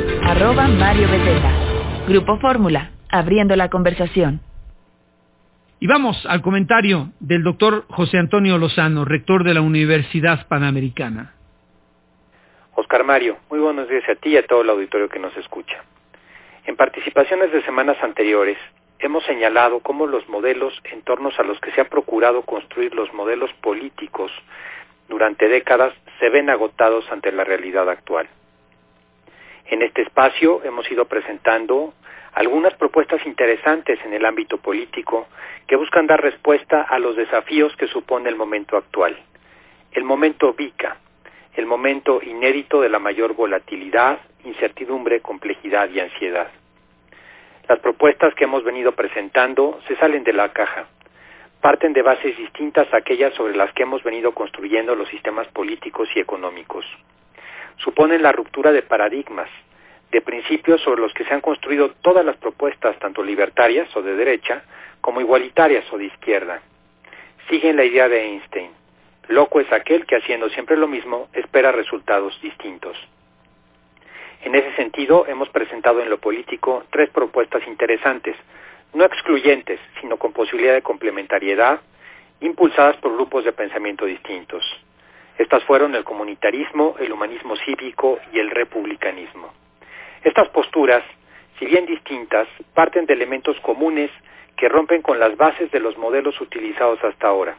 arroba Mario Beteta. Grupo Fórmula, abriendo la conversación. Y vamos al comentario del doctor José Antonio Lozano, rector de la Universidad Panamericana. Oscar Mario, muy buenos días a ti y a todo el auditorio que nos escucha. En participaciones de semanas anteriores, hemos señalado cómo los modelos en torno a los que se ha procurado construir los modelos políticos durante décadas se ven agotados ante la realidad actual. En este espacio hemos ido presentando algunas propuestas interesantes en el ámbito político que buscan dar respuesta a los desafíos que supone el momento actual. El momento VICA, el momento inédito de la mayor volatilidad, incertidumbre, complejidad y ansiedad. Las propuestas que hemos venido presentando se salen de la caja, parten de bases distintas a aquellas sobre las que hemos venido construyendo los sistemas políticos y económicos. Suponen la ruptura de paradigmas, de principios sobre los que se han construido todas las propuestas, tanto libertarias o de derecha, como igualitarias o de izquierda. Siguen la idea de Einstein. Loco es aquel que haciendo siempre lo mismo espera resultados distintos. En ese sentido, hemos presentado en lo político tres propuestas interesantes, no excluyentes, sino con posibilidad de complementariedad, impulsadas por grupos de pensamiento distintos. Estas fueron el comunitarismo, el humanismo cívico y el republicanismo. Estas posturas, si bien distintas, parten de elementos comunes que rompen con las bases de los modelos utilizados hasta ahora,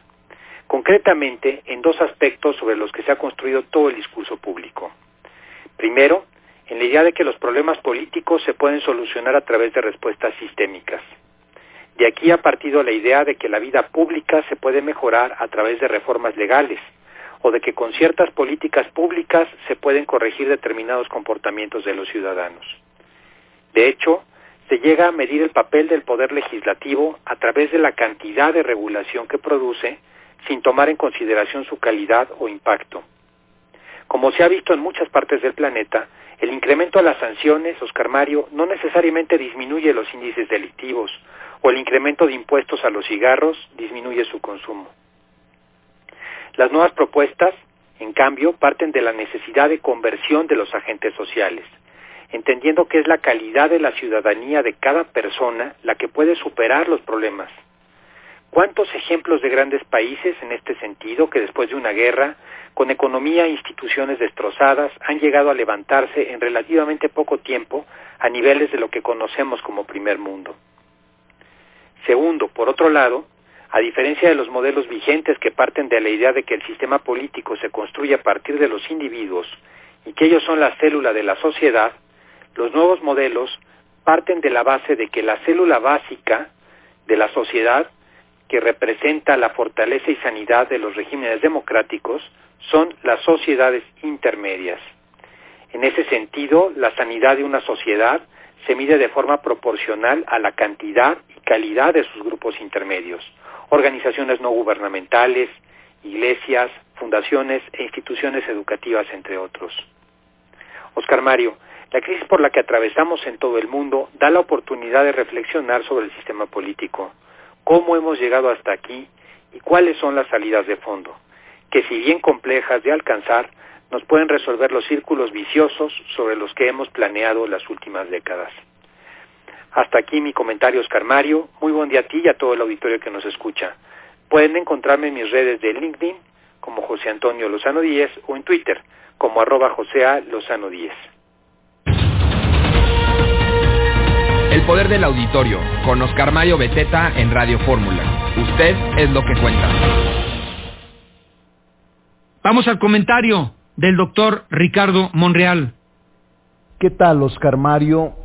concretamente en dos aspectos sobre los que se ha construido todo el discurso público. Primero, en la idea de que los problemas políticos se pueden solucionar a través de respuestas sistémicas. De aquí ha partido la idea de que la vida pública se puede mejorar a través de reformas legales, o de que con ciertas políticas públicas se pueden corregir determinados comportamientos de los ciudadanos. De hecho, se llega a medir el papel del poder legislativo a través de la cantidad de regulación que produce sin tomar en consideración su calidad o impacto. Como se ha visto en muchas partes del planeta, el incremento a las sanciones, Oscar Mario, no necesariamente disminuye los índices delictivos o el incremento de impuestos a los cigarros disminuye su consumo. Las nuevas propuestas, en cambio, parten de la necesidad de conversión de los agentes sociales, entendiendo que es la calidad de la ciudadanía de cada persona la que puede superar los problemas. ¿Cuántos ejemplos de grandes países en este sentido que después de una guerra, con economía e instituciones destrozadas, han llegado a levantarse en relativamente poco tiempo a niveles de lo que conocemos como primer mundo? Segundo, por otro lado, a diferencia de los modelos vigentes que parten de la idea de que el sistema político se construye a partir de los individuos y que ellos son la célula de la sociedad, los nuevos modelos parten de la base de que la célula básica de la sociedad, que representa la fortaleza y sanidad de los regímenes democráticos, son las sociedades intermedias. En ese sentido, la sanidad de una sociedad se mide de forma proporcional a la cantidad y calidad de sus grupos intermedios organizaciones no gubernamentales, iglesias, fundaciones e instituciones educativas, entre otros. Oscar Mario, la crisis por la que atravesamos en todo el mundo da la oportunidad de reflexionar sobre el sistema político, cómo hemos llegado hasta aquí y cuáles son las salidas de fondo, que si bien complejas de alcanzar, nos pueden resolver los círculos viciosos sobre los que hemos planeado las últimas décadas. Hasta aquí mi comentario, Oscar Mario. Muy buen día a ti y a todo el auditorio que nos escucha. Pueden encontrarme en mis redes de LinkedIn como José Antonio Lozano Díez o en Twitter como arroba José Lozano Díez. El poder del auditorio con Oscar Mario Beteta en Radio Fórmula. Usted es lo que cuenta. Vamos al comentario del doctor Ricardo Monreal. ¿Qué tal, Oscar Mario?